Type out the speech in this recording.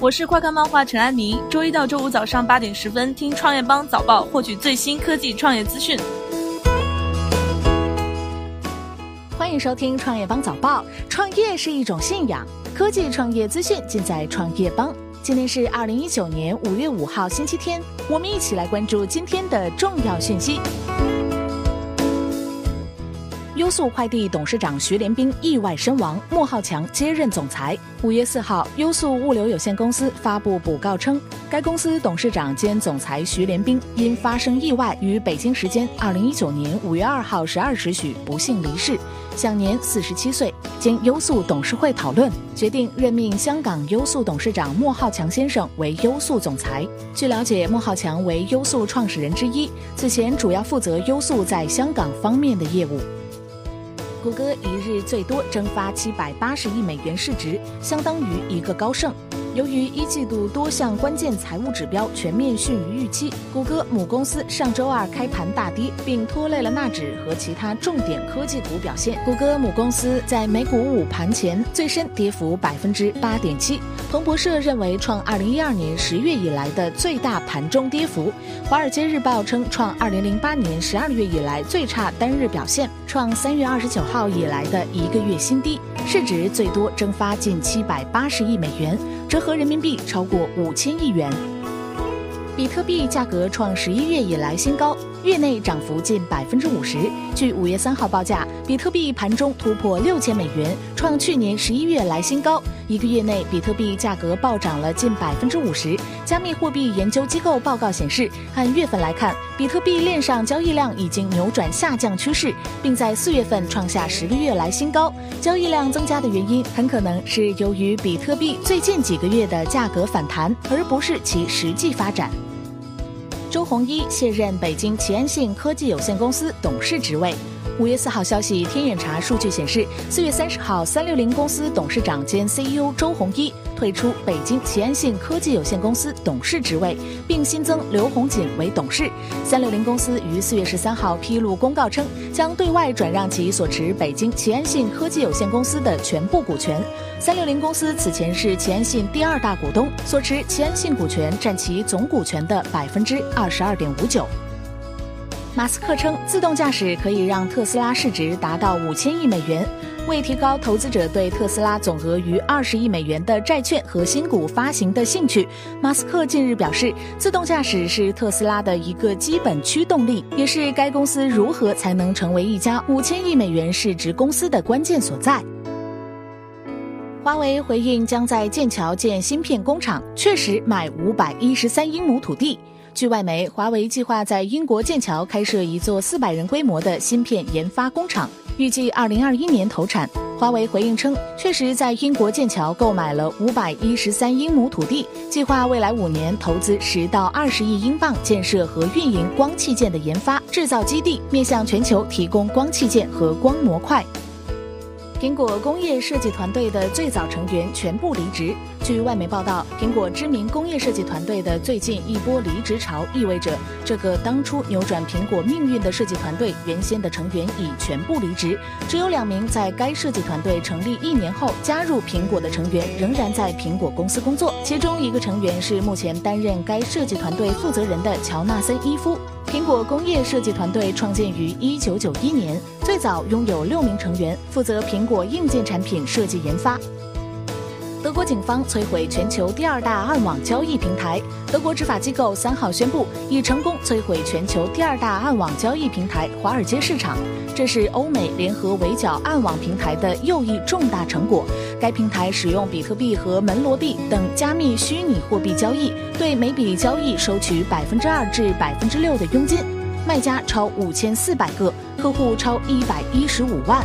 我是快看漫画陈安妮，周一到周五早上八点十分听创业邦早报，获取最新科技创业资讯。欢迎收听创业邦早报。创业是一种信仰，科技创业资讯尽在创业邦。今天是二零一九年五月五号星期天，我们一起来关注今天的重要讯息。优速快递董事长徐连兵意外身亡，莫浩强接任总裁。五月四号，优速物流有限公司发布补告称，该公司董事长兼总裁徐连兵因发生意外，于北京时间二零一九年五月二号十二时许不幸离世，享年四十七岁。经优速董事会讨论，决定任命香港优速董事长莫浩强先生为优速总裁。据了解，莫浩强为优速创始人之一，此前主要负责优速在香港方面的业务。谷歌一日最多蒸发七百八十亿美元市值，相当于一个高盛。由于一季度多项关键财务指标全面逊于预期，谷歌母公司上周二开盘大跌，并拖累了纳指和其他重点科技股表现。谷歌母公司在美股午盘前最深跌幅百分之八点七，彭博社认为创二零一二年十月以来的最大盘中跌幅。华尔街日报称创二零零八年十二月以来最差单日表现，创三月二十九号以来的一个月新低，市值最多蒸发近七百八十亿美元。折合人民币超过五千亿元，比特币价格创十一月以来新高。月内涨幅近百分之五十。据五月三号报价，比特币盘中突破六千美元，创去年十一月来新高。一个月内，比特币价格暴涨了近百分之五十。加密货币研究机构报告显示，按月份来看，比特币链上交易量已经扭转下降趋势，并在四月份创下十个月来新高。交易量增加的原因很可能是由于比特币最近几个月的价格反弹，而不是其实际发展。周鸿祎卸任北京齐安信科技有限公司董事职位。五月四号消息，天眼查数据显示，四月三十号，三六零公司董事长兼 CEO 周鸿祎退出北京齐安信科技有限公司董事职位，并新增刘洪锦为董事。三六零公司于四月十三号披露公告称，将对外转让其所持北京齐安信科技有限公司的全部股权。三六零公司此前是齐安信第二大股东，所持齐安信股权占其总股权的百分之二十二点五九。马斯克称，自动驾驶可以让特斯拉市值达到五千亿美元。为提高投资者对特斯拉总额逾二十亿美元的债券和新股发行的兴趣，马斯克近日表示，自动驾驶是特斯拉的一个基本驱动力，也是该公司如何才能成为一家五千亿美元市值公司的关键所在。华为回应将在剑桥建芯片工厂，确实买五百一十三英亩土地。据外媒，华为计划在英国剑桥开设一座四百人规模的芯片研发工厂，预计二零二一年投产。华为回应称，确实在英国剑桥购买了五百一十三英亩土地，计划未来五年投资十到二十亿英镑建设和运营光器件的研发制造基地，面向全球提供光器件和光模块。苹果工业设计团队的最早成员全部离职。据外媒报道，苹果知名工业设计团队的最近一波离职潮，意味着这个当初扭转苹果命运的设计团队原先的成员已全部离职。只有两名在该设计团队成立一年后加入苹果的成员仍然在苹果公司工作，其中一个成员是目前担任该设计团队负责人的乔纳森·伊夫。苹果工业设计团队创建于1991年，最早拥有六名成员，负责苹果硬件产品设计研发。德国警方摧毁全球第二大暗网交易平台。德国执法机构三号宣布，已成功摧毁全球第二大暗网交易平台华尔街市场。这是欧美联合围剿暗网平台的又一重大成果。该平台使用比特币和门罗币等加密虚拟货币交易，对每笔交易收取百分之二至百分之六的佣金，卖家超五千四百个，客户超一百一十五万。